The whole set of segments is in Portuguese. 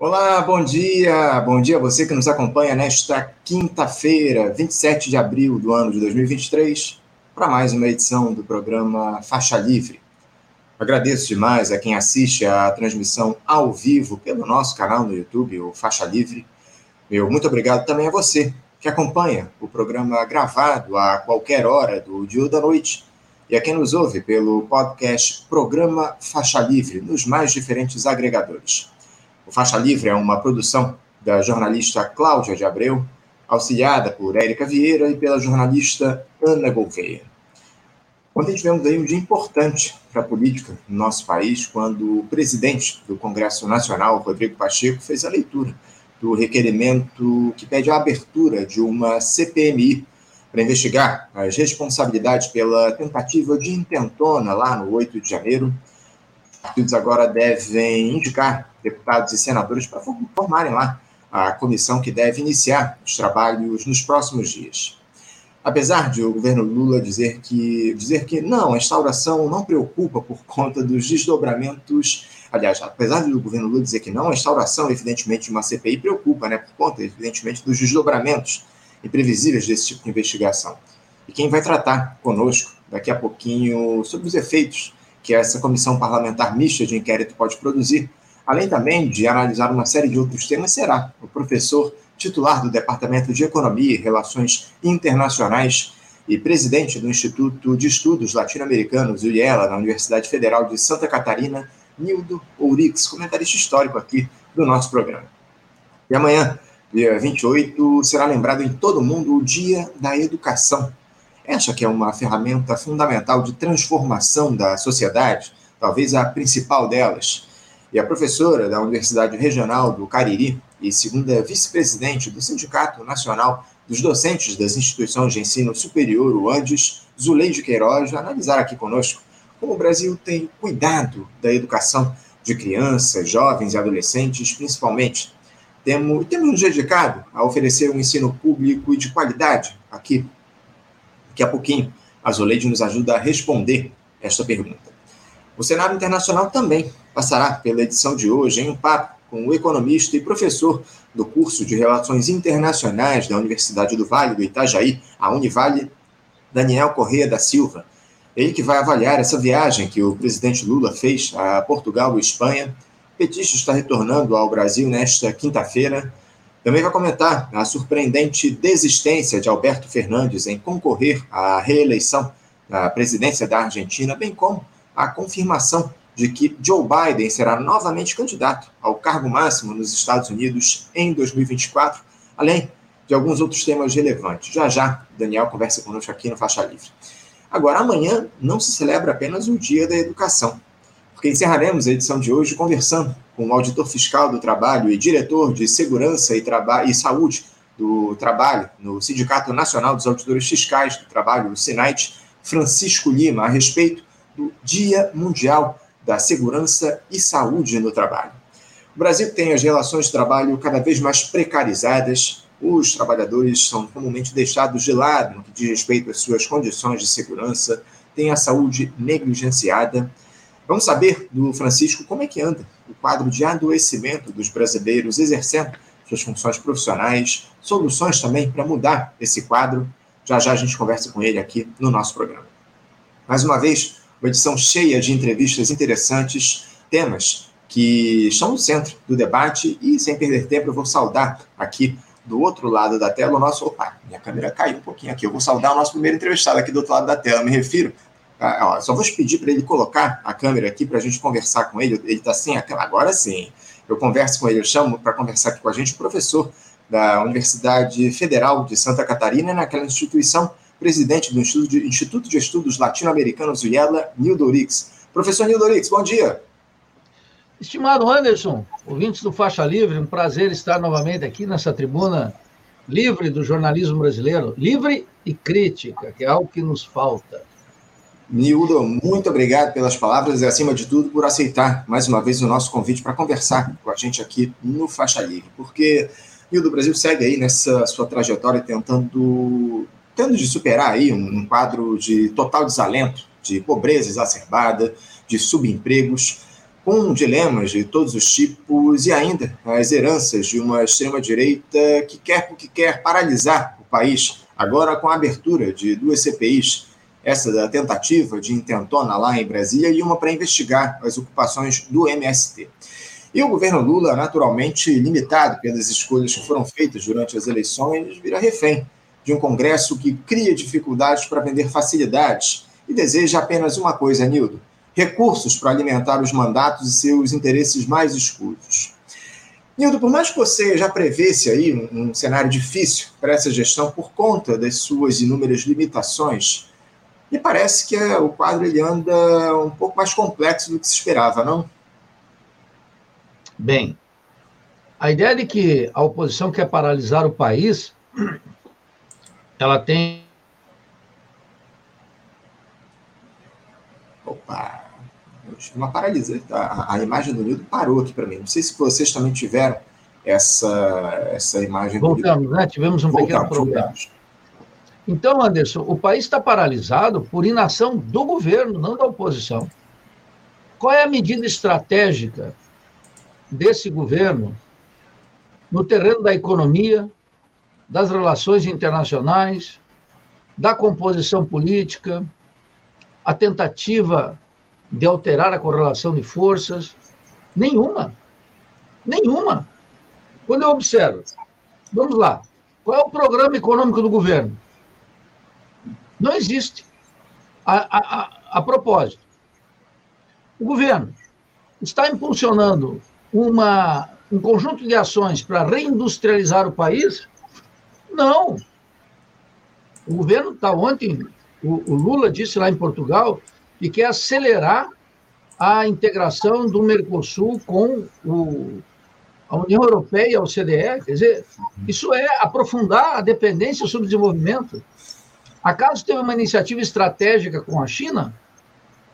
Olá, bom dia. Bom dia a você que nos acompanha nesta quinta-feira, 27 de abril do ano de 2023, para mais uma edição do programa Faixa Livre. Agradeço demais a quem assiste a transmissão ao vivo pelo nosso canal no YouTube, o Faixa Livre. Meu muito obrigado também a você que acompanha o programa gravado a qualquer hora do dia ou da noite e a quem nos ouve pelo podcast Programa Faixa Livre nos mais diferentes agregadores. O Faixa Livre é uma produção da jornalista Cláudia de Abreu, auxiliada por Érica Vieira e pela jornalista Ana Gouveia. Ontem tivemos aí um dia importante para a política no nosso país, quando o presidente do Congresso Nacional, Rodrigo Pacheco, fez a leitura do requerimento que pede a abertura de uma CPMI para investigar as responsabilidades pela tentativa de intentona lá no 8 de janeiro. Os partidos agora devem indicar deputados e senadores para formarem lá a comissão que deve iniciar os trabalhos nos próximos dias. Apesar de o governo Lula dizer que, dizer que não, a instauração não preocupa por conta dos desdobramentos. Aliás, apesar do governo Lula dizer que não, a instauração, evidentemente, de uma CPI preocupa, né, por conta, evidentemente, dos desdobramentos imprevisíveis desse tipo de investigação. E quem vai tratar conosco daqui a pouquinho sobre os efeitos que essa comissão parlamentar mista de inquérito pode produzir além também de analisar uma série de outros temas, será o professor titular do Departamento de Economia e Relações Internacionais e presidente do Instituto de Estudos Latino-Americanos, UIELA, na Universidade Federal de Santa Catarina, Nildo Ourix, comentarista histórico aqui do nosso programa. E amanhã, dia 28, será lembrado em todo o mundo o Dia da Educação. Esta que é uma ferramenta fundamental de transformação da sociedade, talvez a principal delas, e a professora da Universidade Regional do Cariri e segunda vice-presidente do Sindicato Nacional dos Docentes das Instituições de Ensino Superior, o Andes, Zuleide Queiroz, analisar aqui conosco como o Brasil tem cuidado da educação de crianças, jovens e adolescentes, principalmente. Temos, temos nos dedicado a oferecer um ensino público e de qualidade aqui. Daqui a pouquinho, a Zuleide nos ajuda a responder esta pergunta. O cenário internacional também passará pela edição de hoje em um papo com o economista e professor do curso de Relações Internacionais da Universidade do Vale do Itajaí, a Univale, Daniel Correia da Silva. Ele que vai avaliar essa viagem que o presidente Lula fez a Portugal e Espanha. Petista está retornando ao Brasil nesta quinta-feira. Também vai comentar a surpreendente desistência de Alberto Fernandes em concorrer à reeleição na presidência da Argentina, bem como a confirmação de que Joe Biden será novamente candidato ao cargo máximo nos Estados Unidos em 2024, além de alguns outros temas relevantes. Já já, Daniel conversa conosco aqui no Faixa Livre. Agora, amanhã não se celebra apenas o Dia da Educação, porque encerraremos a edição de hoje conversando com o auditor fiscal do trabalho e diretor de Segurança e, e Saúde do Trabalho no Sindicato Nacional dos Auditores Fiscais do Trabalho, o SINAIT, Francisco Lima, a respeito do Dia Mundial da Segurança e Saúde no Trabalho. O Brasil tem as relações de trabalho cada vez mais precarizadas, os trabalhadores são comumente deixados de lado no que diz respeito às suas condições de segurança, têm a saúde negligenciada. Vamos saber do Francisco como é que anda o quadro de adoecimento dos brasileiros exercendo suas funções profissionais, soluções também para mudar esse quadro. Já já a gente conversa com ele aqui no nosso programa. Mais uma vez, uma edição cheia de entrevistas interessantes, temas que estão no centro do debate. E, sem perder tempo, eu vou saudar aqui do outro lado da tela o nosso. Opa, minha câmera caiu um pouquinho aqui. Eu vou saudar o nosso primeiro entrevistado aqui do outro lado da tela. Me refiro. A, ó, só vou pedir para ele colocar a câmera aqui para a gente conversar com ele. Ele está sem a tela. Agora sim. Eu converso com ele, eu chamo para conversar aqui com a gente o professor da Universidade Federal de Santa Catarina, naquela instituição presidente do Instituto de, Estudos Latino-Americanos, Viela, Nildorix. Professor Nildorix, bom dia. Estimado Anderson, ouvintes do Faixa Livre, um prazer estar novamente aqui nessa tribuna livre do jornalismo brasileiro, livre e crítica, que é algo que nos falta. Nildo, muito obrigado pelas palavras e, acima de tudo, por aceitar mais uma vez o nosso convite para conversar com a gente aqui no Faixa Livre, porque Nildo, o Brasil segue aí nessa sua trajetória tentando tendo de superar aí um, um quadro de total desalento, de pobreza exacerbada, de subempregos. com dilemas de todos os tipos e ainda as heranças de uma extrema-direita que quer porque quer paralisar o país, agora com a abertura de duas CPIs, essa da tentativa de intentona lá em Brasília e uma para investigar as ocupações do MST. E o governo Lula, naturalmente limitado pelas escolhas que foram feitas durante as eleições, vira refém de um Congresso que cria dificuldades para vender facilidades e deseja apenas uma coisa, Nildo: recursos para alimentar os mandatos e seus interesses mais escusos. Nildo, por mais que você já prevesse aí um, um cenário difícil para essa gestão por conta das suas inúmeras limitações, me parece que é, o quadro ele anda um pouco mais complexo do que se esperava, não? Bem, a ideia de que a oposição quer paralisar o país, ela tem. Opa! Uma paralisia. A, a imagem do Nildo parou aqui para mim. Não sei se vocês também tiveram essa, essa imagem Voltamos, né? Tivemos um voltamos, pequeno problema. Voltamos. Então, Anderson, o país está paralisado por inação do governo, não da oposição. Qual é a medida estratégica desse governo no terreno da economia, das relações internacionais, da composição política, a tentativa de alterar a correlação de forças? Nenhuma. Nenhuma. Quando eu observo, vamos lá, qual é o programa econômico do governo? Não existe. A, a, a, a propósito, o governo está impulsionando uma, um conjunto de ações para reindustrializar o país? Não. O governo está ontem, o, o, Lula disse lá em Portugal, que quer acelerar a integração do Mercosul com o, a União Europeia e a OCDE. Quer dizer, isso é aprofundar a dependência sobre o desenvolvimento. Acaso teve uma iniciativa estratégica com a China?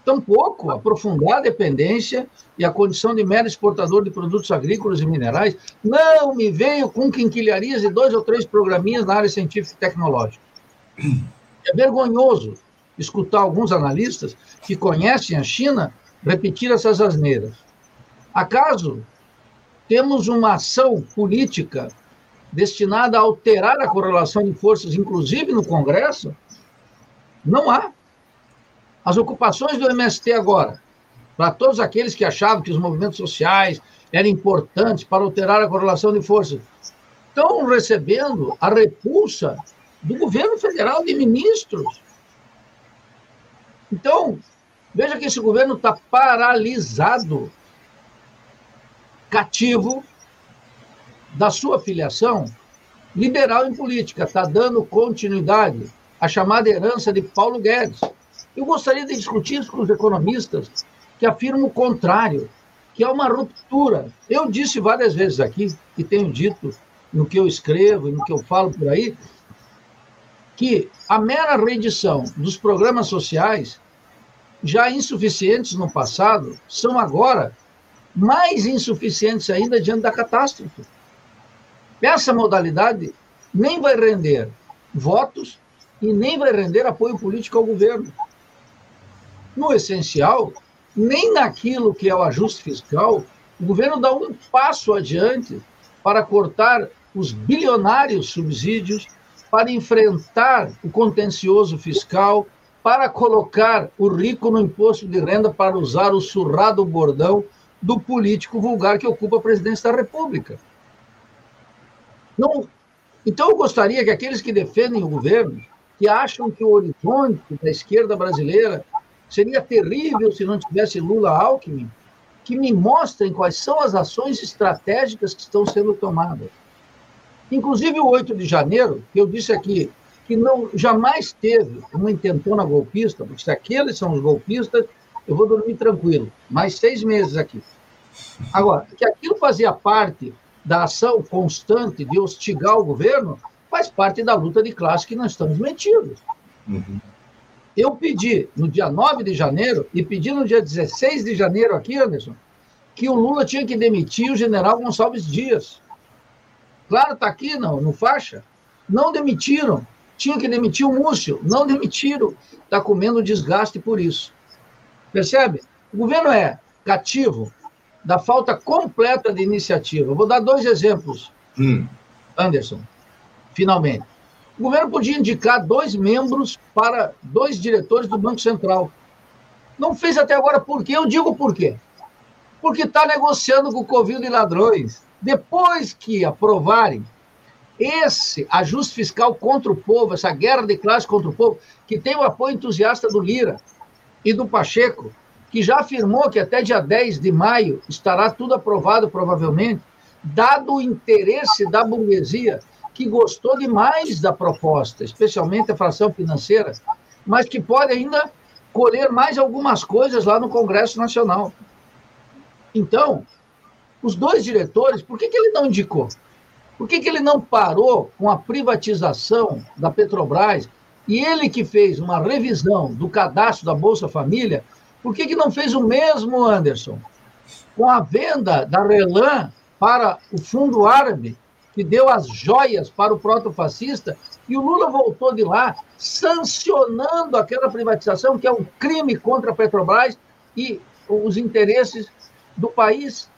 Tampouco aprofundar a dependência e a condição de mero exportador de produtos agrícolas e minerais. Não me veio com quinquilharias de dois ou três programinhas na área científica e tecnológica. É vergonhoso escutar alguns analistas que conhecem a China repetir essas asneiras. Acaso temos uma ação política destinada a alterar a correlação de forças, inclusive no Congresso? Não há. As ocupações do MST agora, para todos aqueles que achavam que os movimentos sociais eram importantes para alterar a correlação de forças, estão recebendo a repulsa do governo federal de ministros. Então, veja que esse governo está paralisado, cativo da sua filiação liberal em política, está dando continuidade à chamada herança de Paulo Guedes. Eu gostaria de discutir isso com os economistas que afirmam o contrário, que é uma ruptura. Eu disse várias vezes aqui, e tenho dito no que eu escrevo e no que eu falo por aí, que a mera reedição dos programas sociais, já insuficientes no passado, são agora mais insuficientes ainda diante da catástrofe. Essa modalidade nem vai render votos e nem vai render apoio político ao governo no essencial, nem naquilo que é o ajuste fiscal, o governo dá um passo adiante para cortar os bilionários subsídios, para enfrentar o contencioso fiscal, para colocar o rico no imposto de renda para usar o surrado bordão do político vulgar que ocupa a presidência da República. Não, então, eu gostaria que aqueles que defendem o governo, que acham que o horizonte da esquerda brasileira Seria terrível se não tivesse Lula Alckmin, que me mostrem quais são as ações estratégicas que estão sendo tomadas. Inclusive o 8 de janeiro, eu disse aqui, que não jamais teve uma intentona golpista, porque se aqueles são os golpistas, eu vou dormir tranquilo. Mais seis meses aqui. Agora, que aquilo fazia parte da ação constante de hostigar o governo, faz parte da luta de classe que nós estamos metidos. Uhum. Eu pedi no dia 9 de janeiro e pedi no dia 16 de janeiro aqui, Anderson, que o Lula tinha que demitir o general Gonçalves Dias. Claro, está aqui no, no faixa. Não demitiram. Tinha que demitir o Múcio. Não demitiram. Está comendo desgaste por isso. Percebe? O governo é cativo, da falta completa de iniciativa. Vou dar dois exemplos, hum. Anderson, finalmente. O governo podia indicar dois membros para dois diretores do Banco Central. Não fez até agora por quê? Eu digo por quê. Porque está negociando com o Covid e ladrões. Depois que aprovarem esse ajuste fiscal contra o povo, essa guerra de classe contra o povo, que tem o apoio entusiasta do Lira e do Pacheco, que já afirmou que até dia 10 de maio estará tudo aprovado, provavelmente, dado o interesse da burguesia, que gostou demais da proposta, especialmente a fração financeira, mas que pode ainda colher mais algumas coisas lá no Congresso Nacional. Então, os dois diretores, por que, que ele não indicou? Por que, que ele não parou com a privatização da Petrobras e ele que fez uma revisão do cadastro da Bolsa Família, por que, que não fez o mesmo, Anderson, com a venda da Relan para o fundo árabe, que deu as joias para o proto-fascista, e o Lula voltou de lá sancionando aquela privatização, que é um crime contra a Petrobras e os interesses do país.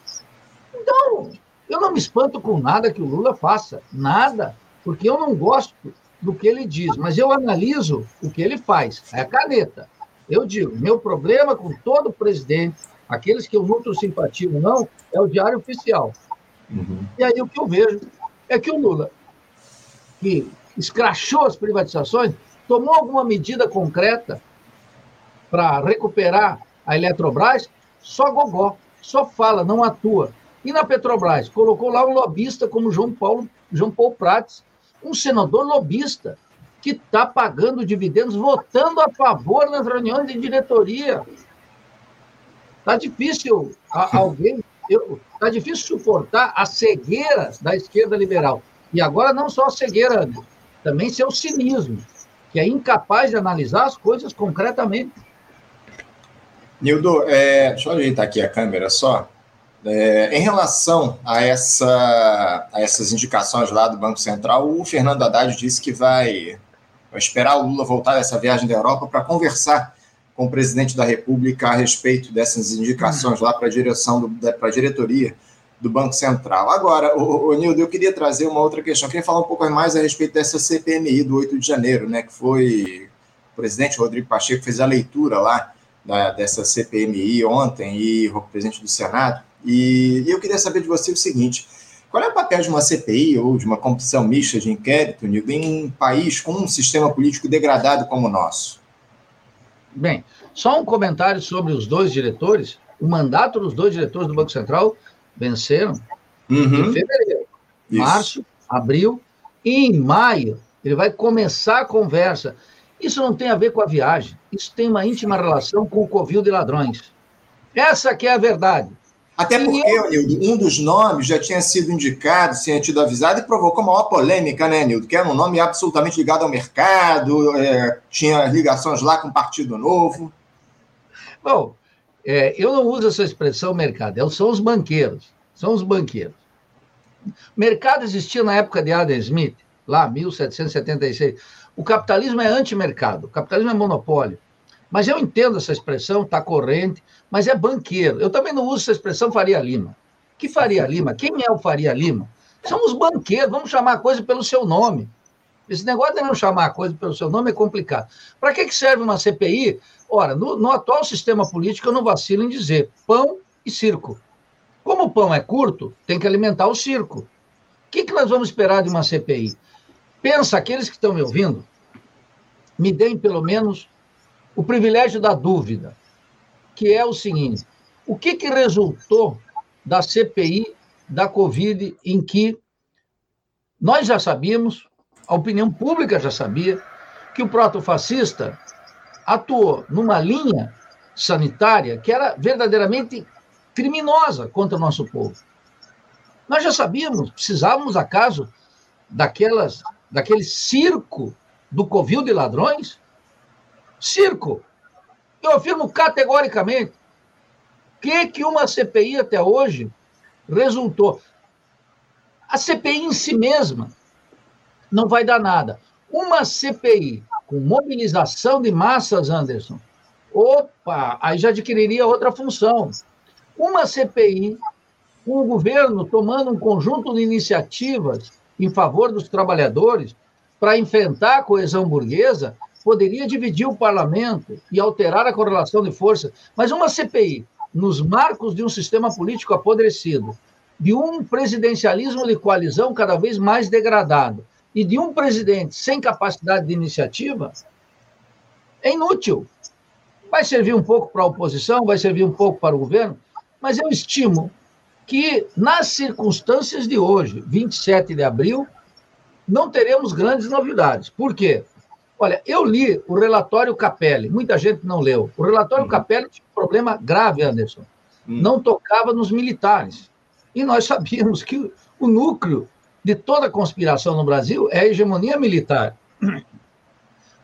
Então, eu não me espanto com nada que o Lula faça, nada, porque eu não gosto do que ele diz, mas eu analiso o que ele faz, é a caneta. Eu digo, meu problema com todo presidente, aqueles que eu nutro simpatia ou não, é o diário oficial. Uhum. E aí o que eu vejo é que o Lula, que escrachou as privatizações, tomou alguma medida concreta para recuperar a Eletrobras, só gogó, só fala, não atua. E na Petrobras, colocou lá um lobista como João Paulo, João Paulo Prates, um senador lobista que está pagando dividendos, votando a favor nas reuniões de diretoria. Está difícil alguém, está difícil suportar a cegueira da esquerda liberal. E agora não só a cegueira, também seu cinismo, que é incapaz de analisar as coisas concretamente. Nildo, é, deixa eu ajeitar aqui a câmera só. É, em relação a, essa, a essas indicações lá do Banco Central, o Fernando Haddad disse que vai, vai esperar o Lula voltar dessa viagem da Europa para conversar com o presidente da República a respeito dessas indicações lá para a direção, para a diretoria do Banco Central. Agora, o, o Nildo, eu queria trazer uma outra questão. Eu queria falar um pouco mais a respeito dessa CPMI do 8 de janeiro, né, que foi o presidente Rodrigo Pacheco fez a leitura lá da, dessa CPMI ontem e o presidente do Senado e, eu queria saber de você o seguinte: qual é o papel de uma CPI ou de uma comissão mista de inquérito, Nildo, em um país com um sistema político degradado como o nosso? Bem, só um comentário sobre os dois diretores. O mandato dos dois diretores do Banco Central venceram uhum. em fevereiro, Isso. março, abril, e em maio ele vai começar a conversa. Isso não tem a ver com a viagem, isso tem uma íntima relação com o covil de ladrões. Essa que é a verdade. Até porque, Nildo, um dos nomes já tinha sido indicado, tinha tido avisado e provocou maior polêmica, né, Nildo? Que era um nome absolutamente ligado ao mercado, é, tinha ligações lá com o Partido Novo. Bom, é, eu não uso essa expressão mercado, são os banqueiros. São os banqueiros. Mercado existia na época de Adam Smith, lá, 1776. O capitalismo é antimercado, o capitalismo é monopólio. Mas eu entendo essa expressão, está corrente, mas é banqueiro. Eu também não uso essa expressão Faria Lima. Que Faria Lima? Quem é o Faria Lima? São os banqueiros, vamos chamar a coisa pelo seu nome. Esse negócio de não chamar a coisa pelo seu nome é complicado. Para que, que serve uma CPI? Ora, no, no atual sistema político, eu não vacilo em dizer pão e circo. Como o pão é curto, tem que alimentar o circo. O que, que nós vamos esperar de uma CPI? Pensa, aqueles que estão me ouvindo, me deem pelo menos o privilégio da dúvida, que é o seguinte: o que, que resultou da CPI da Covid, em que nós já sabíamos, a opinião pública já sabia, que o protofascista atuou numa linha sanitária que era verdadeiramente criminosa contra o nosso povo. Nós já sabíamos, precisávamos acaso daquelas, daquele circo do covil de ladrões circo. Eu afirmo categoricamente que que uma CPI até hoje resultou. A CPI em si mesma não vai dar nada. Uma CPI com mobilização de massas, Anderson, opa, aí já adquiriria outra função. Uma CPI, com o governo tomando um conjunto de iniciativas em favor dos trabalhadores para enfrentar a coesão burguesa, poderia dividir o parlamento e alterar a correlação de forças. Mas uma CPI, nos marcos de um sistema político apodrecido, de um presidencialismo de coalizão cada vez mais degradado e de um presidente sem capacidade de iniciativa, é inútil. Vai servir um pouco para a oposição, vai servir um pouco para o governo, mas eu estimo que, nas circunstâncias de hoje, 27 de abril, não teremos grandes novidades. Por quê? Olha, eu li o relatório Capelli, muita gente não leu. O relatório uhum. Capelli tinha um problema grave, Anderson. Uhum. Não tocava nos militares. E nós sabíamos que o núcleo de toda conspiração no Brasil é a hegemonia militar.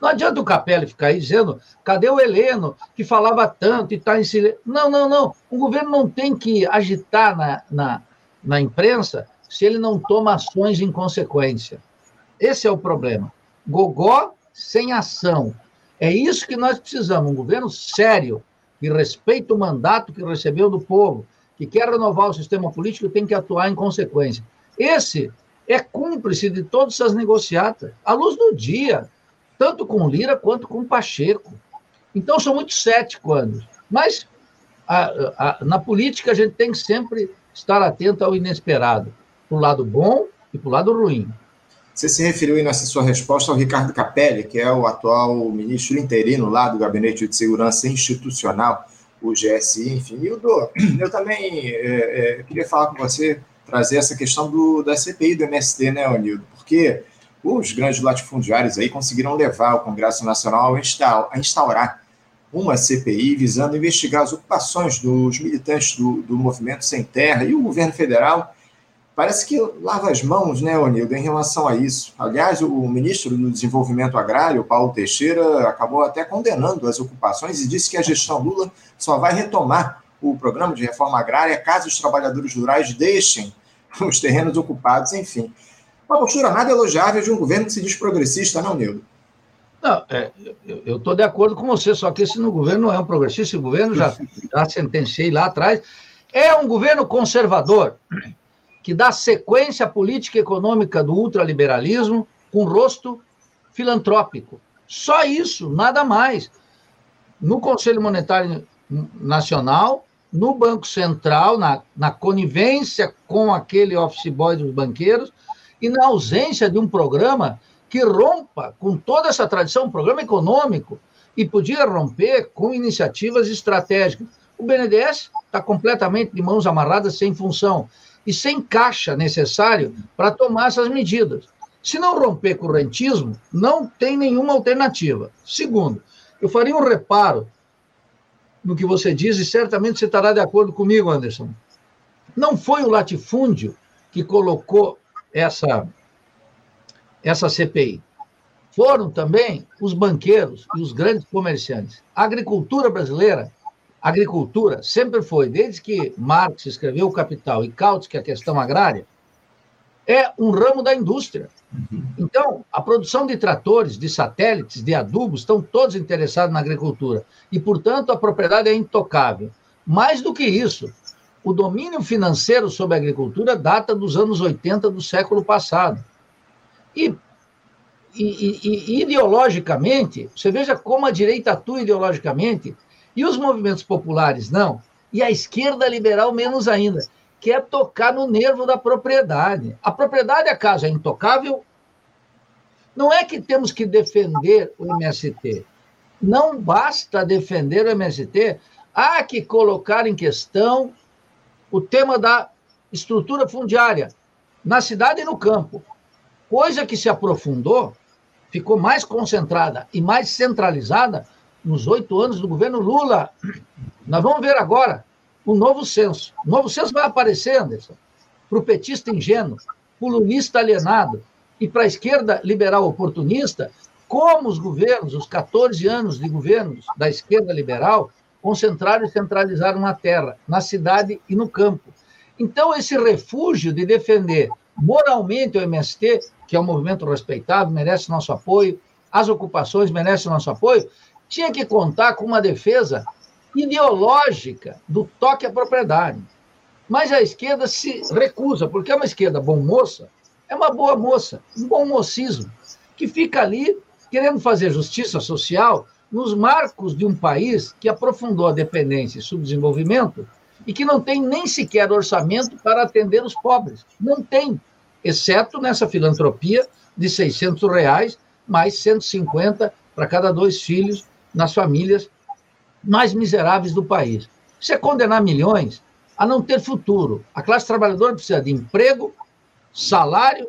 Não adianta o Capelli ficar aí dizendo, cadê o Heleno, que falava tanto e está em silêncio. Não, não, não. O governo não tem que agitar na, na, na imprensa se ele não toma ações em consequência. Esse é o problema. Gogó sem ação. É isso que nós precisamos, um governo sério, que respeita o mandato que recebeu do povo, que quer renovar o sistema político, tem que atuar em consequência. Esse é cúmplice de todas essas negociatas, à luz do dia, tanto com Lira quanto com Pacheco. Então, sou muito cético, Anderson. Mas a, a, na política, a gente tem que sempre estar atento ao inesperado, para o lado bom e para o lado ruim. Você se referiu aí nessa sua resposta ao Ricardo Capelli, que é o atual ministro interino lá do Gabinete de Segurança Institucional, o GSI, enfim. E o do, eu também é, é, queria falar com você, trazer essa questão do, da CPI do MST, né, Onildo? Porque os grandes latifundiários aí conseguiram levar o Congresso Nacional a instaurar uma CPI visando investigar as ocupações dos militantes do, do movimento Sem Terra e o governo federal parece que lava as mãos, né, Onildo, em relação a isso. Aliás, o ministro do Desenvolvimento Agrário, Paulo Teixeira, acabou até condenando as ocupações e disse que a gestão Lula só vai retomar o programa de reforma agrária caso os trabalhadores rurais deixem os terrenos ocupados, enfim. Uma postura nada elogiável de um governo que se diz progressista, não, Nildo? Não, é, eu estou de acordo com você, só que esse no governo não é um progressista, o governo já, já sentenciei lá atrás, é um governo conservador que dá sequência à política econômica do ultraliberalismo com rosto filantrópico. Só isso, nada mais. No Conselho Monetário Nacional, no Banco Central, na, na conivência com aquele office boy dos banqueiros, e na ausência de um programa que rompa com toda essa tradição, um programa econômico, e podia romper com iniciativas estratégicas. O BNDES está completamente de mãos amarradas, sem função e sem caixa necessário para tomar essas medidas. Se não romper com o rentismo, não tem nenhuma alternativa. Segundo, eu faria um reparo no que você diz, e certamente você estará de acordo comigo, Anderson. Não foi o latifúndio que colocou essa, essa CPI. Foram também os banqueiros e os grandes comerciantes. A agricultura brasileira agricultura sempre foi, desde que Marx escreveu O Capital e Kautsky a questão agrária, é um ramo da indústria. Então, a produção de tratores, de satélites, de adubos, estão todos interessados na agricultura. E, portanto, a propriedade é intocável. Mais do que isso, o domínio financeiro sobre a agricultura data dos anos 80 do século passado. E, e, e, e ideologicamente, você veja como a direita atua ideologicamente, e os movimentos populares não. E a esquerda liberal menos ainda. Quer tocar no nervo da propriedade. A propriedade, acaso, é intocável? Não é que temos que defender o MST. Não basta defender o MST. Há que colocar em questão o tema da estrutura fundiária na cidade e no campo. Coisa que se aprofundou, ficou mais concentrada e mais centralizada nos oito anos do governo Lula. Nós vamos ver agora o novo censo. O novo censo vai aparecer, Anderson, para o petista ingênuo, lulista alienado e para a esquerda liberal oportunista, como os governos, os 14 anos de governos da esquerda liberal, concentraram e centralizaram na terra, na cidade e no campo. Então, esse refúgio de defender moralmente o MST, que é um movimento respeitável, merece nosso apoio, as ocupações merecem nosso apoio, tinha que contar com uma defesa ideológica do toque à propriedade. Mas a esquerda se recusa, porque é uma esquerda bom moça, é uma boa moça, um bom mocismo, que fica ali querendo fazer justiça social nos marcos de um país que aprofundou a dependência e subdesenvolvimento e que não tem nem sequer orçamento para atender os pobres. Não tem, exceto nessa filantropia de 600 reais, mais 150 para cada dois filhos nas famílias mais miseráveis do país. É condenar milhões a não ter futuro. A classe trabalhadora precisa de emprego, salário.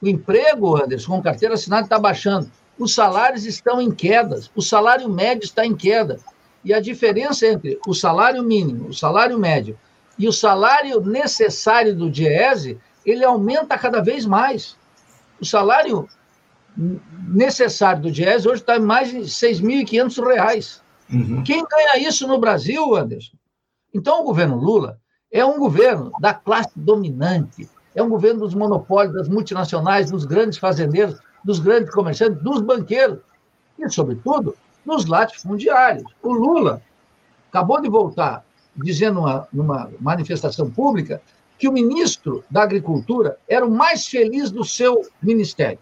O emprego, Anderson, com carteira assinada está baixando. Os salários estão em quedas. O salário médio está em queda. E a diferença entre o salário mínimo, o salário médio e o salário necessário do DIESE, ele aumenta cada vez mais. O salário necessário do DIESE hoje está em mais de R$ 6.500. Uhum. Quem ganha isso no Brasil, Anderson? Então, o governo Lula é um governo da classe dominante, é um governo dos monopólios, das multinacionais, dos grandes fazendeiros, dos grandes comerciantes, dos banqueiros e, sobretudo, dos latifundiários. O Lula acabou de voltar dizendo uma, numa manifestação pública que o ministro da Agricultura era o mais feliz do seu ministério.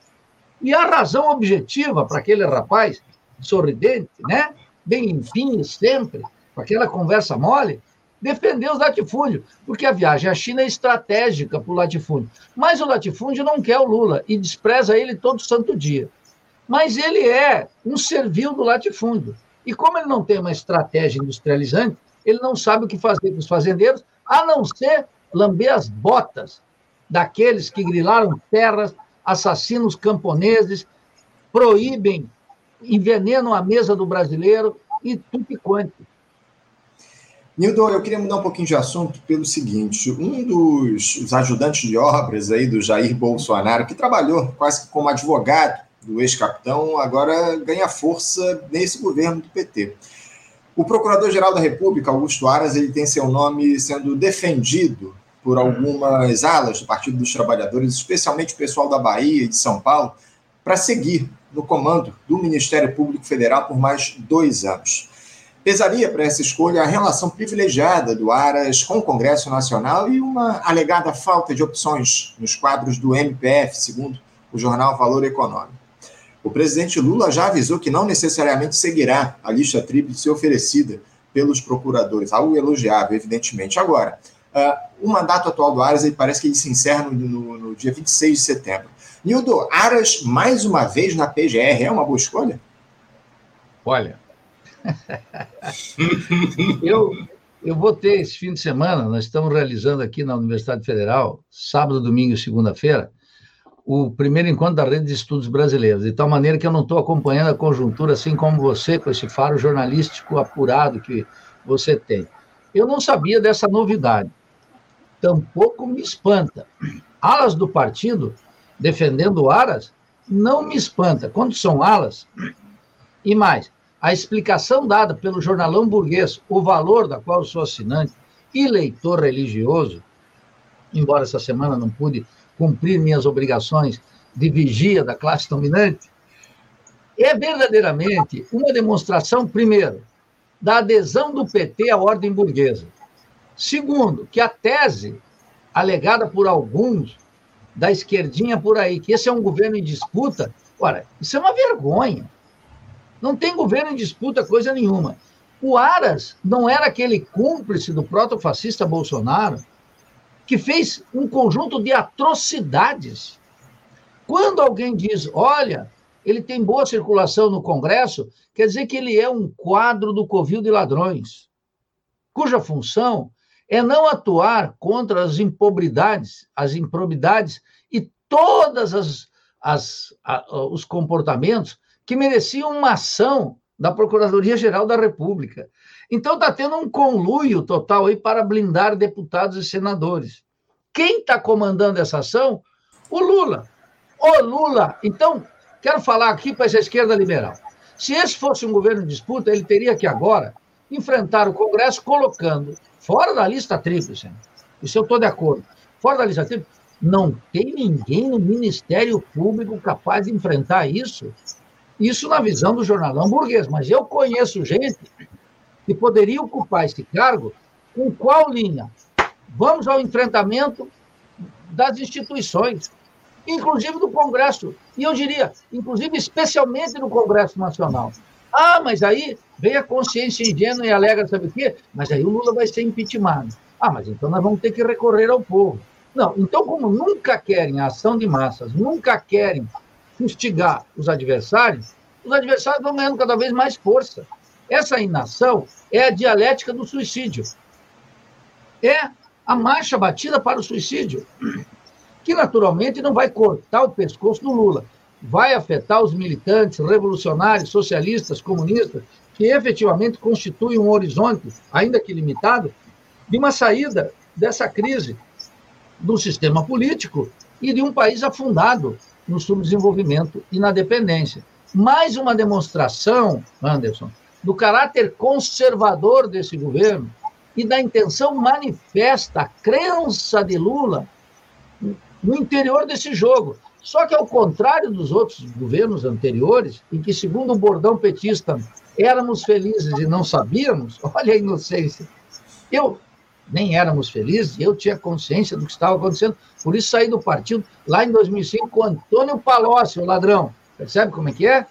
E a razão objetiva para aquele rapaz sorridente, né? bem limpinho sempre, com aquela conversa mole, defender os latifúndios, porque a viagem à China é estratégica para o latifúndio. Mas o latifúndio não quer o Lula e despreza ele todo santo dia. Mas ele é um servil do latifúndio. E como ele não tem uma estratégia industrializante, ele não sabe o que fazer com os fazendeiros, a não ser lamber as botas daqueles que grilaram terras, assassinam os camponeses, proíbem envenenam a mesa do brasileiro e tudo quanto. Nildo, eu queria mudar um pouquinho de assunto pelo seguinte: um dos ajudantes de obras aí do Jair Bolsonaro, que trabalhou quase como advogado do ex-capitão, agora ganha força nesse governo do PT. O Procurador-Geral da República, Augusto Aras, ele tem seu nome sendo defendido por algumas alas do Partido dos Trabalhadores, especialmente o pessoal da Bahia e de São Paulo, para seguir no comando do Ministério Público Federal por mais dois anos. Pesaria para essa escolha a relação privilegiada do Aras com o Congresso Nacional e uma alegada falta de opções nos quadros do MPF, segundo o jornal Valor Econômico. O presidente Lula já avisou que não necessariamente seguirá a lista tríplice oferecida pelos procuradores, algo elogiável, evidentemente. Agora, uh, o mandato atual do Aras parece que ele se encerra no, no, no dia 26 de setembro. Nildo, Aras, mais uma vez na PGR, é uma boa escolha? Olha, eu, eu vou ter esse fim de semana, nós estamos realizando aqui na Universidade Federal, sábado, domingo e segunda-feira, o primeiro encontro da Rede de Estudos Brasileiros, de tal maneira que eu não estou acompanhando a conjuntura assim como você, com esse faro jornalístico apurado que você tem. Eu não sabia dessa novidade. Tampouco me espanta. Alas do partido defendendo Aras, não me espanta. Quando são alas, e mais, a explicação dada pelo jornalão burguês, o valor da qual eu sou assinante e leitor religioso, embora essa semana não pude cumprir minhas obrigações de vigia da classe dominante, é verdadeiramente uma demonstração, primeiro, da adesão do PT à ordem burguesa. Segundo, que a tese alegada por alguns da esquerdinha por aí, que esse é um governo em disputa. Ora, isso é uma vergonha. Não tem governo em disputa coisa nenhuma. O Aras não era aquele cúmplice do protofascista Bolsonaro que fez um conjunto de atrocidades. Quando alguém diz, olha, ele tem boa circulação no Congresso, quer dizer que ele é um quadro do covil de ladrões, cuja função é não atuar contra as impobridades, as improbidades e todas as, as a, os comportamentos que mereciam uma ação da Procuradoria-Geral da República. Então está tendo um conluio total aí para blindar deputados e senadores. Quem está comandando essa ação? O Lula. O Lula. Então, quero falar aqui para essa esquerda liberal. Se esse fosse um governo de disputa, ele teria que agora enfrentar o Congresso colocando fora da lista tríplice. Isso eu estou de acordo. Fora da lista tríplice, não tem ninguém no Ministério Público capaz de enfrentar isso. Isso na visão do jornalão burguês. Mas eu conheço gente que poderia ocupar esse cargo com qual linha? Vamos ao enfrentamento das instituições, inclusive do Congresso. E eu diria, inclusive, especialmente no Congresso Nacional. Ah, mas aí vem a consciência ingênua e alega, sabe o quê? Mas aí o Lula vai ser impeachmentado. Ah, mas então nós vamos ter que recorrer ao povo. Não, então, como nunca querem a ação de massas, nunca querem fustigar os adversários, os adversários vão ganhando cada vez mais força. Essa inação é a dialética do suicídio. É a marcha batida para o suicídio, que naturalmente não vai cortar o pescoço do Lula, vai afetar os militantes, revolucionários, socialistas, comunistas, que efetivamente constituem um horizonte, ainda que limitado, de uma saída dessa crise do sistema político e de um país afundado no subdesenvolvimento e na dependência. Mais uma demonstração, Anderson, do caráter conservador desse governo e da intenção manifesta, a crença de Lula no interior desse jogo. Só que, ao contrário dos outros governos anteriores, em que, segundo o bordão petista, éramos felizes e não sabíamos, olha a inocência. Eu, nem éramos felizes, eu tinha consciência do que estava acontecendo, por isso saí do partido lá em 2005 com Antônio Palocci, o ladrão. Percebe como é que é?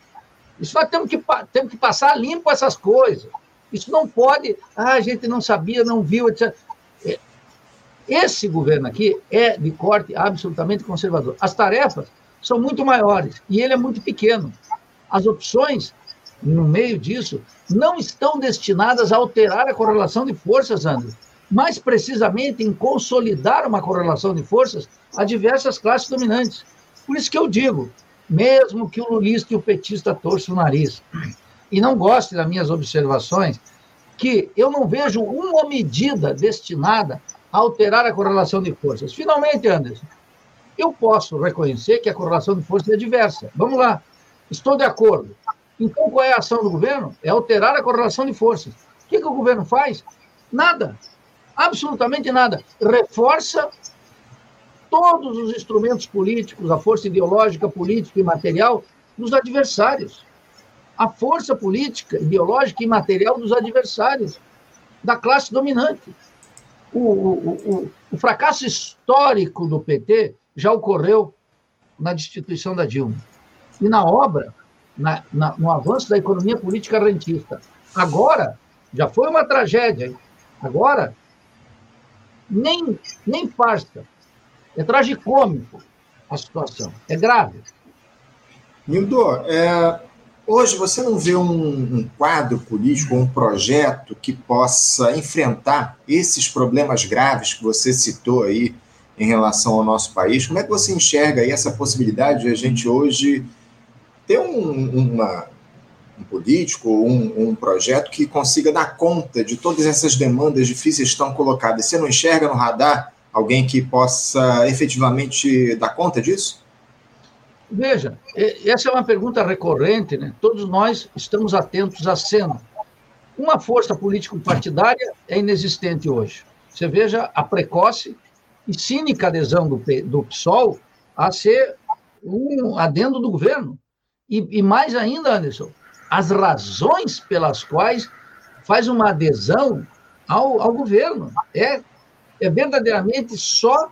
Isso nós temos que, temos que passar limpo essas coisas. Isso não pode, ah, a gente não sabia, não viu, etc. Esse governo aqui é de corte absolutamente conservador. As tarefas são muito maiores e ele é muito pequeno. As opções, no meio disso, não estão destinadas a alterar a correlação de forças, André mais precisamente em consolidar uma correlação de forças a diversas classes dominantes. Por isso que eu digo, mesmo que o lulista e o petista torçam o nariz e não goste das minhas observações, que eu não vejo uma medida destinada alterar a correlação de forças. Finalmente, Anderson, eu posso reconhecer que a correlação de forças é diversa. Vamos lá, estou de acordo. Então, qual é a ação do governo? É alterar a correlação de forças. O que, que o governo faz? Nada. Absolutamente nada. Reforça todos os instrumentos políticos, a força ideológica, política e material dos adversários. A força política, ideológica e material dos adversários, da classe dominante. O, o, o, fracasso histórico do PT já ocorreu na destituição da Dilma. E na obra, na, na, no avanço da economia política rentista. Agora, já foi uma tragédia. Agora, nem, nem farsa. É tragicômico a situação. É grave. Nildo, é, hoje você não vê um, um quadro político, um projeto que possa enfrentar esses problemas graves que você citou aí em relação ao nosso país? Como é que você enxerga aí essa possibilidade de a gente hoje ter um, uma, um político, um, um projeto que consiga dar conta de todas essas demandas difíceis que estão colocadas. Você não enxerga no radar alguém que possa efetivamente dar conta disso? Veja, essa é uma pergunta recorrente, né? Todos nós estamos atentos à cena. Uma força político-partidária é inexistente hoje. Você veja a precoce e cínica adesão do, do PSOL a ser um adendo do governo. E, e mais ainda, Anderson, as razões pelas quais faz uma adesão ao, ao governo. É, é verdadeiramente só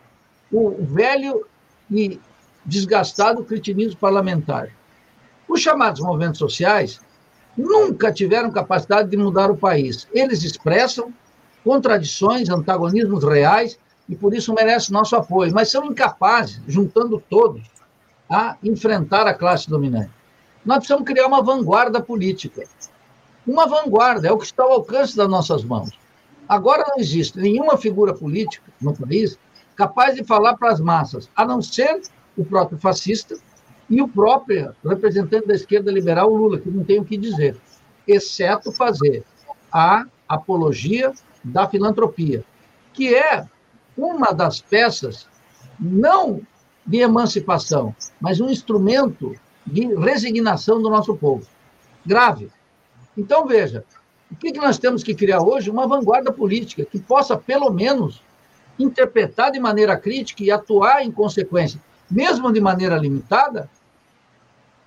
o velho e desgastado cretinismo parlamentar. Os chamados movimentos sociais nunca tiveram capacidade de mudar o país. Eles expressam contradições, antagonismos reais e por isso merecem nosso apoio, mas são incapazes, juntando todos, a enfrentar a classe dominante nós precisamos criar uma vanguarda política. Uma vanguarda é o que está ao alcance das nossas mãos. Agora não existe nenhuma figura política no país capaz de falar para as massas, a não ser o próprio fascista e o próprio representante da esquerda liberal, Lula, que não tem o que dizer, exceto fazer a apologia da filantropia, que é uma das peças, não de emancipação, mas um instrumento de resignação do nosso povo. Grave. Então, veja, o que nós temos que criar hoje? Uma vanguarda política que possa, pelo menos, interpretar de maneira crítica e atuar em consequência, mesmo de maneira limitada,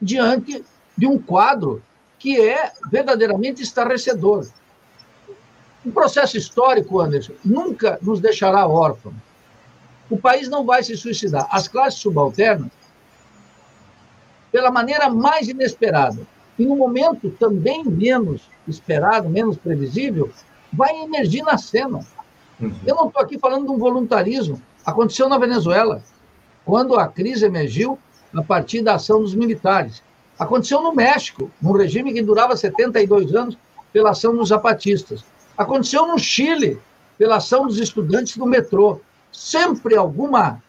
diante de um quadro que é verdadeiramente estarrecedor. O processo histórico, Anderson, nunca nos deixará órfãos. O país não vai se suicidar. As classes subalternas, pela maneira mais inesperada, e no momento também menos esperado, menos previsível, vai emergir na cena. Uhum. Eu não estou aqui falando de um voluntarismo. Aconteceu na Venezuela, quando a crise emergiu a partir da ação dos militares. Aconteceu no México, num regime que durava 72 anos, pela ação dos zapatistas. Aconteceu no Chile, pela ação dos estudantes do metrô. Sempre alguma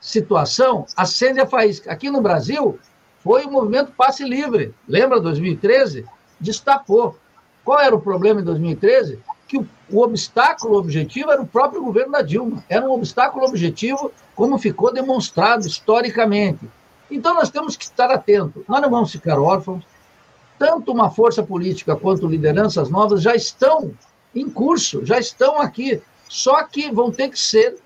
situação acende a faísca. Aqui no Brasil, foi o movimento Passe Livre. Lembra 2013? Destapou. Qual era o problema em 2013? Que o, o obstáculo objetivo era o próprio governo da Dilma. Era um obstáculo objetivo, como ficou demonstrado historicamente. Então nós temos que estar atentos. Nós não vamos ficar órfãos. Tanto uma força política quanto lideranças novas já estão em curso, já estão aqui. Só que vão ter que ser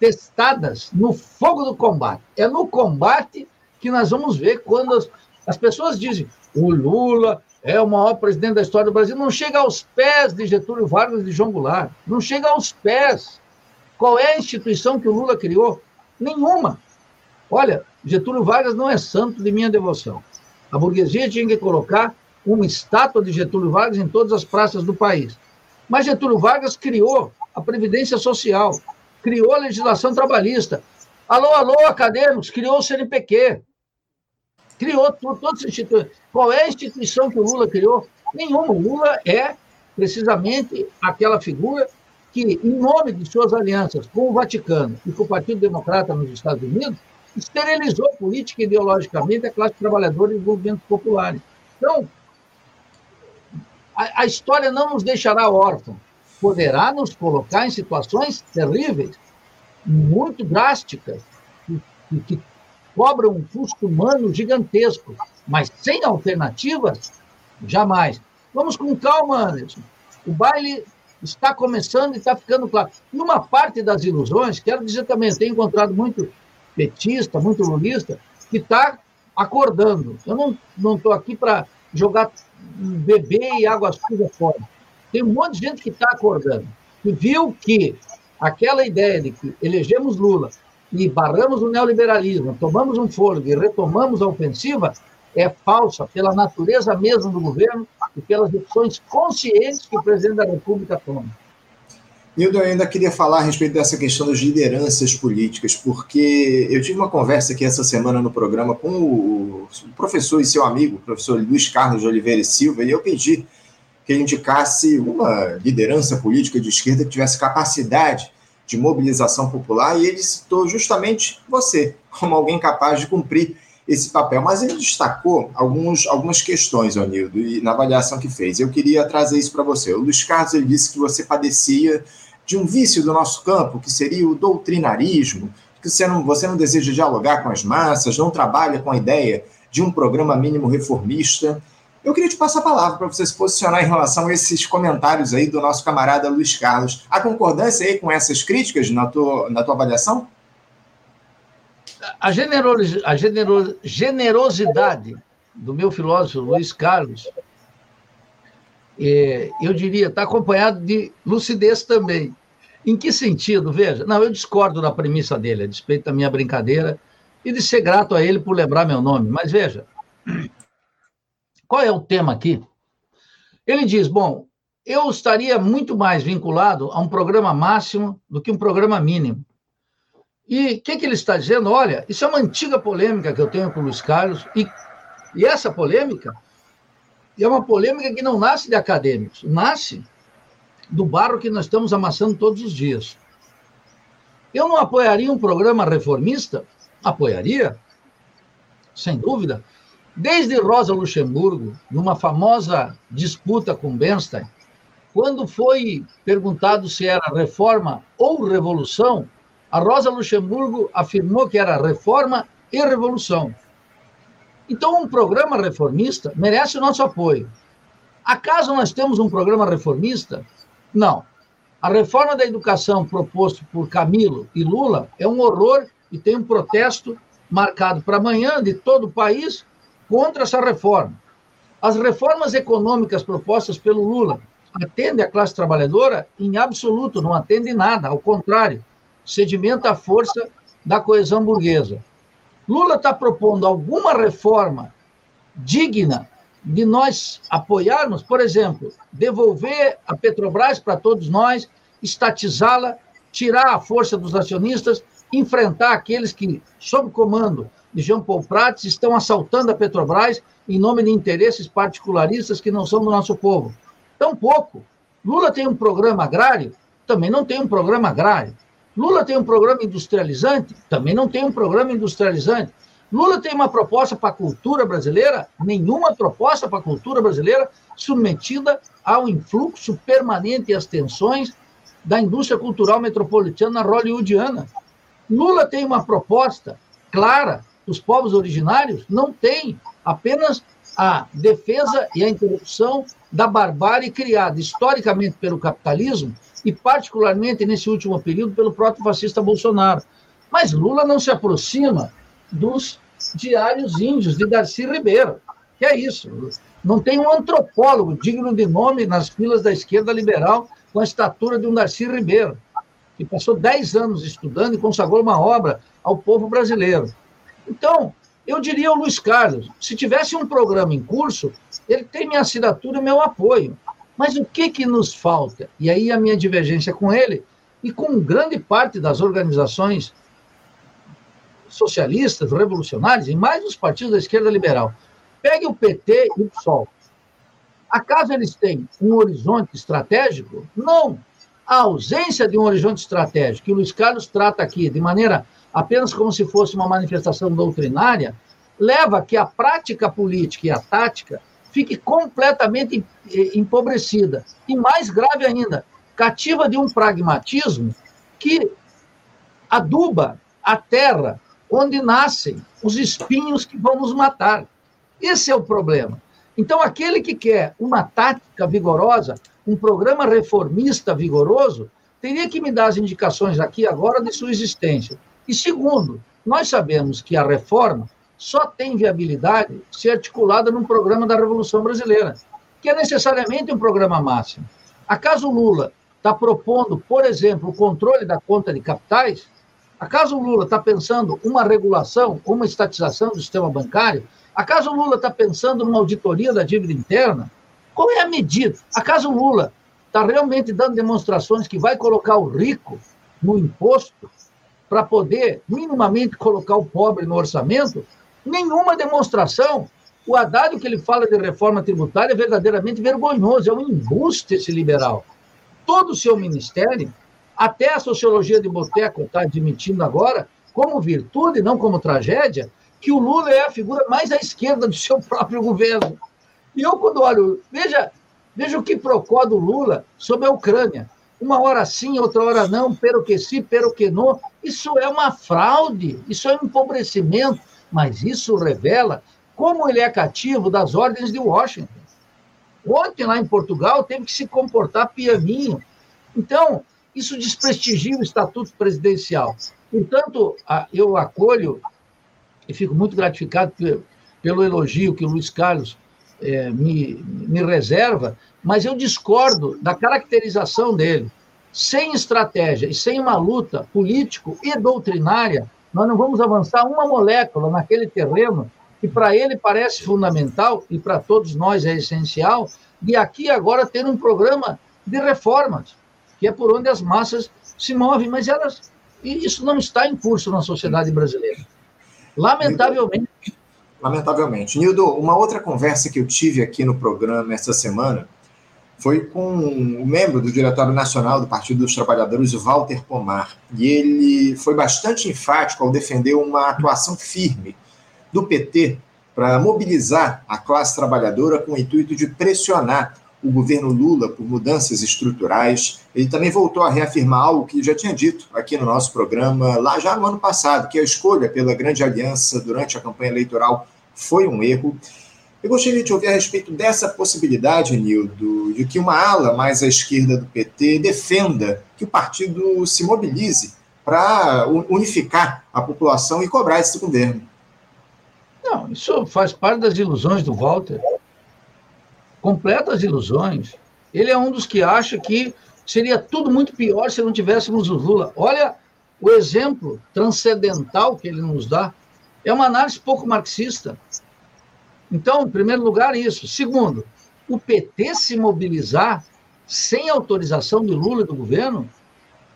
testadas no fogo do combate. É no combate que nós vamos ver quando as, as pessoas dizem o Lula é o maior presidente da história do Brasil, não chega aos pés de Getúlio Vargas e de João Goulart, não chega aos pés. Qual é a instituição que o Lula criou? Nenhuma. Olha, Getúlio Vargas não é santo de minha devoção. A burguesia tinha que colocar uma estátua de Getúlio Vargas em todas as praças do país. Mas Getúlio Vargas criou a Previdência Social, criou a legislação trabalhista. Alô, alô, acadêmicos, criou o CNPq, criou todas as instituições. Qual é a instituição que o Lula criou? Nenhuma. O Lula é precisamente aquela figura que, em nome de suas alianças com o Vaticano e com o Partido Democrata nos Estados Unidos, esterilizou política e ideologicamente a classe trabalhadora e os movimentos populares. Então, a, a história não nos deixará órfãos. Poderá nos colocar em situações terríveis, muito drásticas, que, que cobra um custo humano gigantesco, mas sem alternativas, jamais. Vamos com calma, Anderson. O baile está começando e está ficando claro. E uma parte das ilusões, quero dizer também, tenho encontrado muito petista, muito lulista, que está acordando. Eu não estou aqui para jogar bebê e água suja fora. Tem um monte de gente que está acordando, que viu que aquela ideia de que elegemos Lula e barramos o neoliberalismo, tomamos um fôlego e retomamos a ofensiva, é falsa pela natureza mesmo do governo e pelas opções conscientes que o presidente da República toma. Nildo, eu ainda queria falar a respeito dessa questão das lideranças políticas, porque eu tive uma conversa aqui essa semana no programa com o professor e seu amigo, o professor Luiz Carlos de Oliveira e Silva, e eu pedi que ele indicasse uma liderança política de esquerda que tivesse capacidade de mobilização popular, e ele citou justamente você como alguém capaz de cumprir esse papel. Mas ele destacou alguns, algumas questões, Onildo, e na avaliação que fez. Eu queria trazer isso para você. O Luiz Carlos ele disse que você padecia de um vício do nosso campo, que seria o doutrinarismo, que você não, você não deseja dialogar com as massas, não trabalha com a ideia de um programa mínimo reformista. Eu queria te passar a palavra para você se posicionar em relação a esses comentários aí do nosso camarada Luiz Carlos. Há concordância aí com essas críticas na tua, na tua avaliação? A, a genero generosidade do meu filósofo Luiz Carlos, é, eu diria, está acompanhado de lucidez também. Em que sentido? Veja, não, eu discordo da premissa dele, a despeito da minha brincadeira, e de ser grato a ele por lembrar meu nome. Mas veja, qual é o tema aqui? Ele diz: bom, eu estaria muito mais vinculado a um programa máximo do que um programa mínimo. E o que, que, ele está dizendo? Olha, isso é uma antiga polêmica que eu tenho com o Luiz Carlos, e, e essa polêmica é uma polêmica que não nasce de acadêmicos, nasce do barro que nós estamos amassando todos os dias. Eu não apoiaria um programa reformista? Apoiaria, sem dúvida, Desde Rosa Luxemburgo, numa famosa disputa com Bernstein, quando foi perguntado se era reforma ou revolução, a Rosa Luxemburgo afirmou que era reforma e revolução. Então, um programa reformista merece o nosso apoio. Acaso nós temos um programa reformista? Não. A reforma da educação proposto por Camilo e Lula é um horror e tem um protesto marcado para amanhã de todo o país contra essa reforma. As reformas econômicas propostas pelo Lula atende a classe trabalhadora em absoluto, não atende nada, ao contrário, sedimenta a força da coesão burguesa. Lula está propondo alguma reforma digna de nós apoiarmos, por exemplo, devolver a Petrobras para todos nós, estatizá-la, tirar a força dos acionistas, enfrentar aqueles que, sob comando de Jean Paul Prats, estão assaltando a Petrobras em nome de interesses particularistas que não são do nosso povo. Tampouco. Lula tem um programa agrário? Também não tem um programa agrário. Lula tem um programa industrializante? Também não tem um programa industrializante. Lula tem uma proposta para a cultura brasileira? Nenhuma proposta para a cultura brasileira submetida ao influxo permanente e às tensões da indústria cultural metropolitana hollywoodiana. Lula tem uma proposta clara dos povos originários? Não tem. Apenas a defesa e a interrupção da barbárie criada historicamente pelo capitalismo e, particularmente nesse último período, pelo próprio fascista Bolsonaro. Mas Lula não se aproxima dos diários índios de Darcy Ribeiro. Que é isso? Não tem um antropólogo digno de nome nas filas da esquerda liberal com a estatura de um Darcy Ribeiro, que passou 10 anos estudando e consagrou uma obra ao povo brasileiro. Então, eu diria ao Luiz Carlos, se tivesse um programa em curso, ele tem minha assinatura e meu apoio. Mas o que, que nos falta? E aí a minha divergência com ele e com grande parte das organizações socialistas, revolucionárias, e mais os partidos da esquerda liberal. Pegue o PT e o PSOL. Acaso eles têm um horizonte estratégico? Não. A ausência de um horizonte estratégico, que o Luiz Carlos trata aqui de maneira apenas como se fosse uma manifestação doutrinária, leva que a prática política e a tática fique completamente empobrecida. E mais grave ainda, cativa de um pragmatismo que aduba a terra onde nascem os espinhos que vão nos matar. Esse é o problema. Então, aquele que quer uma tática vigorosa, um programa reformista vigoroso, teria que me dar as indicações aqui agora de sua existência. E segundo, nós sabemos que a reforma só tem viabilidade se articulada num programa da Revolução Brasileira, que é necessariamente um programa máximo. Acaso Lula está propondo, por exemplo, o controle da conta de capitais? Acaso Lula está pensando uma regulação, uma estatização do sistema bancário? Acaso Lula está pensando numa auditoria da dívida interna? Qual é a medida? Acaso Lula está realmente dando demonstrações que vai colocar o rico no imposto para poder minimamente colocar o pobre no orçamento, nenhuma demonstração. O Haddad, que ele fala de reforma tributária, é verdadeiramente vergonhoso, é um embuste esse liberal. Todo o seu ministério, até a sociologia de Boteco está admitindo agora, como virtude, não como tragédia, que o Lula é a figura mais à esquerda do seu próprio governo. E eu, quando olho, veja, veja o que procó do Lula sobre a Ucrânia uma hora sim, outra hora não, pero que sim, pero que não. Isso é uma fraude, isso é um empobrecimento, mas isso revela como ele é cativo das ordens de Washington. Ontem, lá em Portugal, teve que se comportar pianinho. Então, isso desprestigia o estatuto presidencial. Portanto, eu acolho e fico muito gratificado pelo elogio que o Luiz Carlos me, me reserva, mas eu discordo da caracterização dele. Sem estratégia e sem uma luta político e doutrinária, nós não vamos avançar uma molécula naquele terreno que para ele parece fundamental e para todos nós é essencial, de aqui agora ter um programa de reformas, que é por onde as massas se movem, mas elas e isso não está em curso na sociedade brasileira. Lamentavelmente. Lamentavelmente. Nildo, uma outra conversa que eu tive aqui no programa essa semana foi com um membro do Diretório Nacional do Partido dos Trabalhadores, Walter Pomar. E ele foi bastante enfático ao defender uma atuação firme do PT para mobilizar a classe trabalhadora com o intuito de pressionar o governo Lula por mudanças estruturais. Ele também voltou a reafirmar algo que já tinha dito aqui no nosso programa, lá já no ano passado, que a escolha pela grande aliança durante a campanha eleitoral foi um erro. Eu gostaria de ouvir a respeito dessa possibilidade, Nildo, de que uma ala mais à esquerda do PT defenda que o partido se mobilize para unificar a população e cobrar esse governo. Não, isso faz parte das ilusões do Walter. Completas ilusões. Ele é um dos que acha que seria tudo muito pior se não tivéssemos o Lula. Olha o exemplo transcendental que ele nos dá. É uma análise pouco marxista. Então, em primeiro lugar, isso. Segundo, o PT se mobilizar sem autorização do Lula e do governo?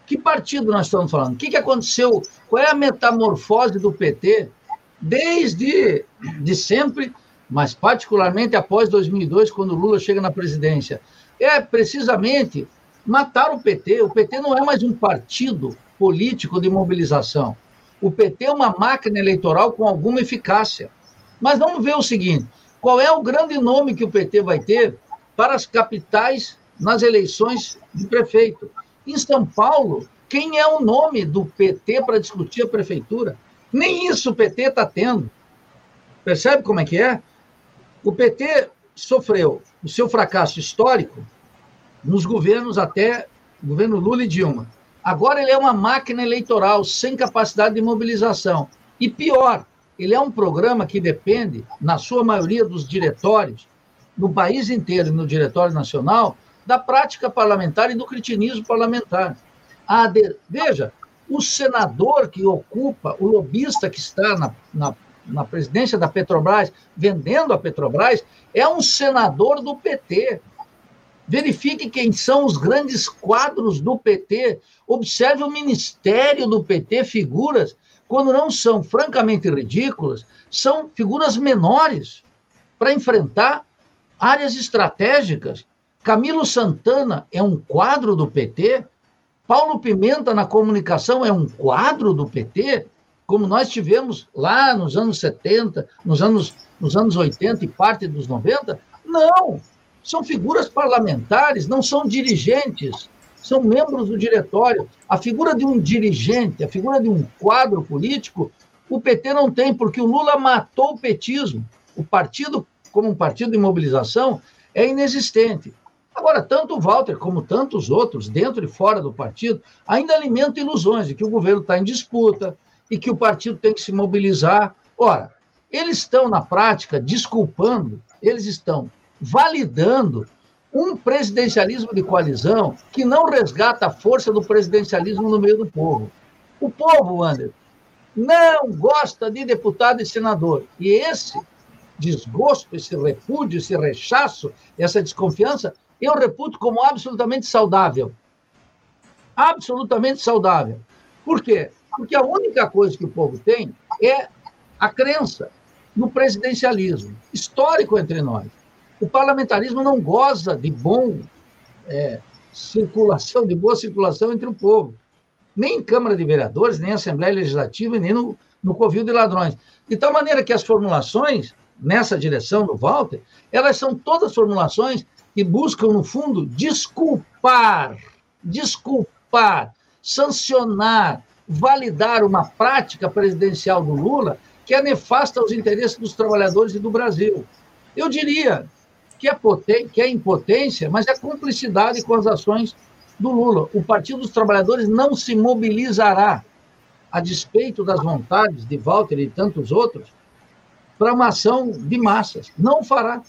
Que partido nós estamos falando? O que, que aconteceu? Qual é a metamorfose do PT desde de sempre, mas particularmente após 2002, quando Lula chega na presidência? É precisamente matar o PT. O PT não é mais um partido político de mobilização. O PT é uma máquina eleitoral com alguma eficácia. Mas vamos ver o seguinte: qual é o grande nome que o PT vai ter para as capitais nas eleições de prefeito? Em São Paulo, quem é o nome do PT para discutir a prefeitura? Nem isso o PT está tendo. Percebe como é que é? O PT sofreu o seu fracasso histórico nos governos até governo Lula e Dilma. Agora ele é uma máquina eleitoral sem capacidade de mobilização. E pior, ele é um programa que depende, na sua maioria dos diretórios, no país inteiro no Diretório Nacional, da prática parlamentar e do cretinismo parlamentar. Veja, o senador que ocupa, o lobista que está na, na, na presidência da Petrobras, vendendo a Petrobras, é um senador do PT. Verifique quem são os grandes quadros do PT. Observe o ministério do PT, figuras quando não são francamente ridículas, são figuras menores para enfrentar áreas estratégicas. Camilo Santana é um quadro do PT, Paulo Pimenta na comunicação é um quadro do PT, como nós tivemos lá nos anos 70, nos anos, nos anos 80 e parte dos 90. Não! São figuras parlamentares, não são dirigentes são membros do diretório. A figura de um dirigente, a figura de um quadro político, o PT não tem, porque o Lula matou o petismo. O partido, como um partido de mobilização, é inexistente. Agora, tanto o Walter como tantos outros, dentro e fora do partido, ainda alimentam ilusões de que o governo está em disputa e que o partido tem que se mobilizar. Ora, eles estão, na prática, desculpando, eles estão validando um presidencialismo de coalizão que não resgata a força do presidencialismo no meio do povo. O povo, Anderson, não gosta de deputado e senador. E esse desgosto, esse repúdio, esse rechaço, essa desconfiança, eu reputo como absolutamente saudável. Absolutamente saudável. Por quê? Porque a única coisa que o povo tem é a crença no presidencialismo, histórico entre nós. O parlamentarismo não goza de bom é, circulação, de boa circulação entre o povo. Nem em Câmara de Vereadores, nem em Assembleia Legislativa, nem no, no Covil de Ladrões. De tal maneira que as formulações, nessa direção do Walter, elas são todas formulações que buscam, no fundo, desculpar, desculpar, sancionar, validar uma prática presidencial do Lula que é nefasta aos interesses dos trabalhadores e do Brasil. Eu diria, que é, que é impotência, mas é cumplicidade com as ações do Lula. O Partido dos Trabalhadores não se mobilizará, a despeito das vontades de Walter e tantos outros, para uma ação de massas. Não fará.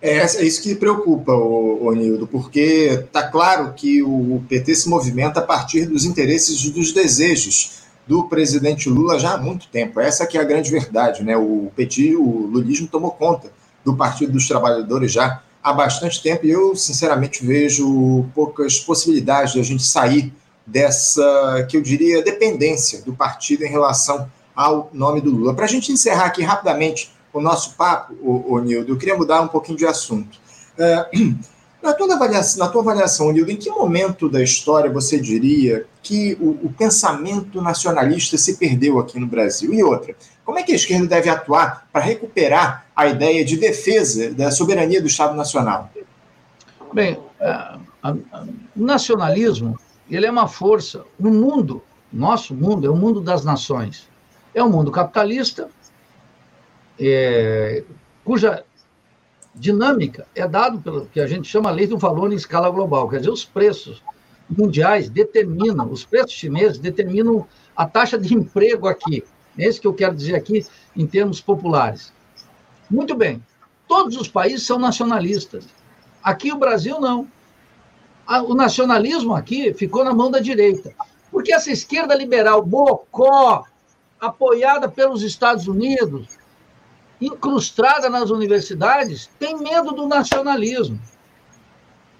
É, é isso que preocupa, o, Nildo, porque está claro que o PT se movimenta a partir dos interesses e dos desejos do presidente Lula já há muito tempo. Essa que é a grande verdade, né? O PT, o lulismo tomou conta do Partido dos Trabalhadores já há bastante tempo e eu, sinceramente, vejo poucas possibilidades de a gente sair dessa, que eu diria, dependência do partido em relação ao nome do Lula. Para a gente encerrar aqui rapidamente o nosso papo, o, o Nildo, eu queria mudar um pouquinho de assunto. É, na, tua avaliação, na tua avaliação, Nildo, em que momento da história você diria que o, o pensamento nacionalista se perdeu aqui no Brasil? E outra, como é que a esquerda deve atuar para recuperar a ideia de defesa da soberania do Estado Nacional? Bem, o nacionalismo ele é uma força. O mundo, nosso mundo, é o mundo das nações. É um mundo capitalista, é, cuja dinâmica é dado pelo que a gente chama lei do valor em escala global. Quer dizer, os preços mundiais determinam, os preços chineses determinam a taxa de emprego aqui. É isso que eu quero dizer aqui em termos populares. Muito bem. Todos os países são nacionalistas. Aqui o Brasil não. O nacionalismo aqui ficou na mão da direita. Porque essa esquerda liberal, bocó, apoiada pelos Estados Unidos, incrustada nas universidades, tem medo do nacionalismo.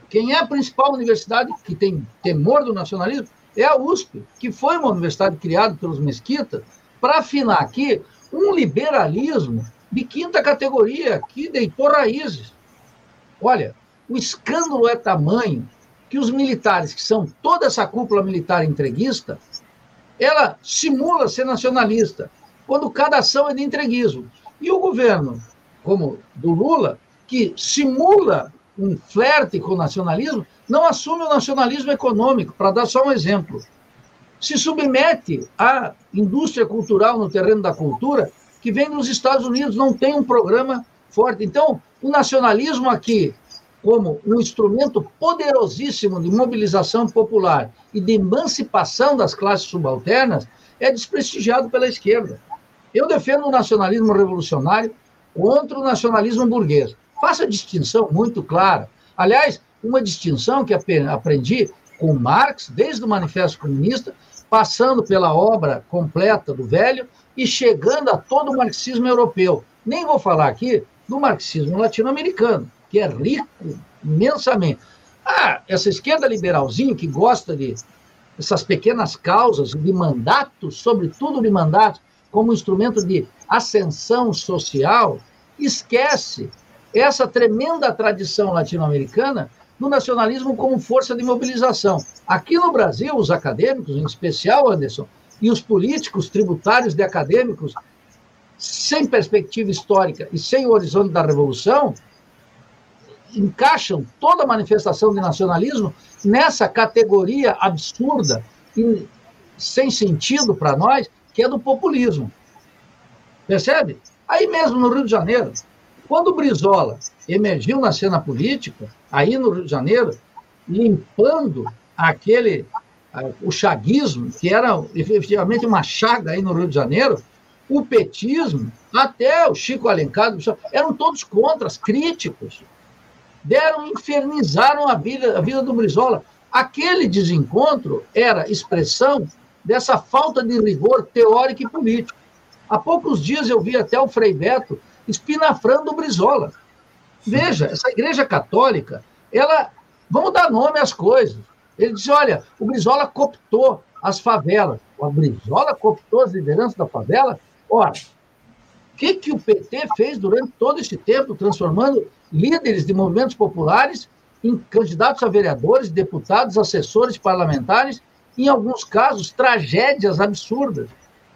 Quem é a principal universidade que tem temor do nacionalismo é a USP, que foi uma universidade criada pelos mesquitas para afinar aqui um liberalismo de quinta categoria que deitou raízes. Olha, o escândalo é tamanho que os militares, que são toda essa cúpula militar entreguista, ela simula ser nacionalista, quando cada ação é de entreguismo. E o governo, como do Lula, que simula um flerte com o nacionalismo, não assume o nacionalismo econômico, para dar só um exemplo. Se submete à indústria cultural no terreno da cultura, que vem dos Estados Unidos, não tem um programa forte. Então, o nacionalismo aqui, como um instrumento poderosíssimo de mobilização popular e de emancipação das classes subalternas, é desprestigiado pela esquerda. Eu defendo o nacionalismo revolucionário contra o nacionalismo burguês. Faça distinção muito clara. Aliás, uma distinção que aprendi com Marx, desde o Manifesto Comunista, passando pela obra completa do Velho e chegando a todo o marxismo europeu. Nem vou falar aqui do marxismo latino-americano, que é rico imensamente. Ah, essa esquerda liberalzinha que gosta de essas pequenas causas, de mandatos, sobretudo de mandatos, como instrumento de ascensão social, esquece essa tremenda tradição latino-americana do nacionalismo como força de mobilização. Aqui no Brasil, os acadêmicos, em especial, Anderson, e os políticos tributários de acadêmicos, sem perspectiva histórica e sem o horizonte da revolução, encaixam toda manifestação de nacionalismo nessa categoria absurda e sem sentido para nós, que é do populismo. Percebe? Aí mesmo no Rio de Janeiro, quando o Brizola emergiu na cena política, aí no Rio de Janeiro, limpando aquele o chaguismo, que era efetivamente uma chaga aí no Rio de Janeiro, o petismo, até o Chico Alencar, eram todos contras, críticos. Deram, infernizaram a vida, a vida do Brizola. Aquele desencontro era expressão dessa falta de rigor teórico e político. Há poucos dias eu vi até o Frei Beto espinafrando o Brizola. Veja, essa igreja católica, ela. Vamos dar nome às coisas. Ele disse: olha, o Brizola cooptou as favelas. O Brizola cooptou as lideranças da favela. Ora, o que, que o PT fez durante todo esse tempo, transformando líderes de movimentos populares em candidatos a vereadores, deputados, assessores parlamentares, em alguns casos, tragédias absurdas.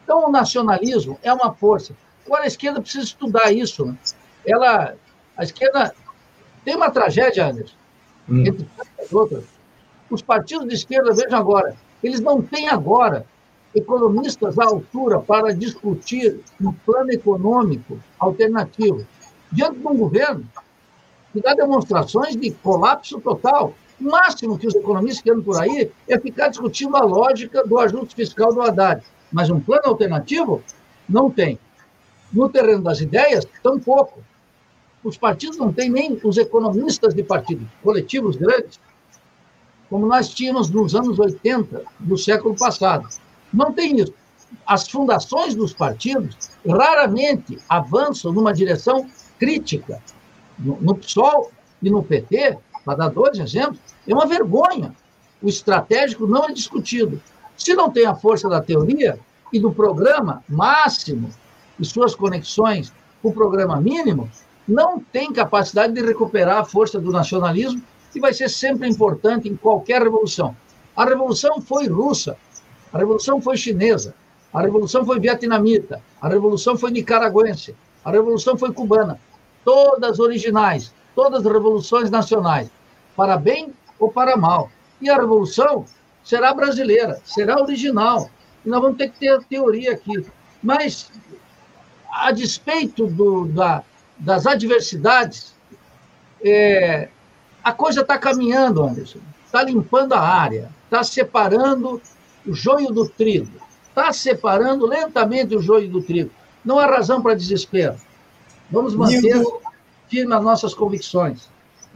Então, o nacionalismo é uma força. Agora, a esquerda precisa estudar isso. Né? Ela, a esquerda tem uma tragédia, Anderson, hum. entre outras. Os partidos de esquerda, vejam agora, eles não têm agora economistas à altura para discutir um plano econômico alternativo. Diante de um governo que dá demonstrações de colapso total. O máximo que os economistas querem por aí é ficar discutindo a lógica do ajuste fiscal do Haddad. Mas um plano alternativo não tem. No terreno das ideias, tampouco. Os partidos não têm nem os economistas de partido, coletivos grandes, como nós tínhamos nos anos 80 do século passado. Não tem isso. As fundações dos partidos raramente avançam numa direção crítica. No PSOL e no PT, para dar dois exemplos, é uma vergonha. O estratégico não é discutido. Se não tem a força da teoria e do programa máximo e suas conexões com o programa mínimo, não tem capacidade de recuperar a força do nacionalismo que vai ser sempre importante em qualquer revolução. A revolução foi russa, a revolução foi chinesa, a revolução foi vietnamita, a revolução foi nicaragüense, a revolução foi cubana. Todas originais, todas revoluções nacionais, para bem ou para mal. E a revolução será brasileira, será original. E nós vamos ter que ter a teoria aqui. Mas, a despeito do, da, das adversidades, é, a coisa está caminhando, Anderson. Está limpando a área, está separando o joio do trigo. Está separando lentamente o joio do trigo. Não há razão para desespero. Vamos manter firme as nossas convicções.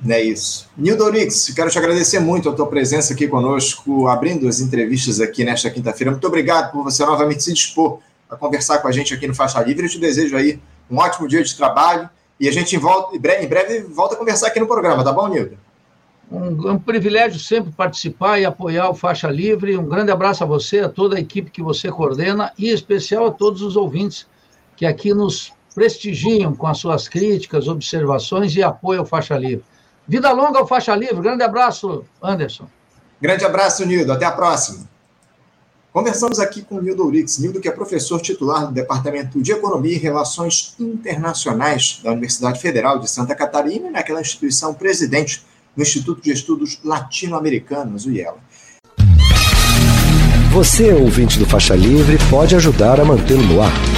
É isso. Nildo Orix, quero te agradecer muito a tua presença aqui conosco, abrindo as entrevistas aqui nesta quinta-feira. Muito obrigado por você novamente se dispor a conversar com a gente aqui no Faixa Livre. Eu te desejo aí um ótimo dia de trabalho e a gente volta, em breve, em breve volta a conversar aqui no programa, tá bom, Nildo? Um, um, privilégio sempre participar e apoiar o Faixa Livre. Um grande abraço a você, a toda a equipe que você coordena e em especial a todos os ouvintes que aqui nos prestigiam com as suas críticas, observações e apoio ao Faixa Livre. Vida longa ao Faixa Livre. Grande abraço, Anderson. Grande abraço, Nildo. Até a próxima. Conversamos aqui com o Nildo Urix, Nildo que é professor titular do Departamento de Economia e Relações Internacionais da Universidade Federal de Santa Catarina, naquela instituição presidente do Instituto de Estudos Latino-Americanos, o IELA. Você, ouvinte do Faixa Livre, pode ajudar a mantê-lo no ar.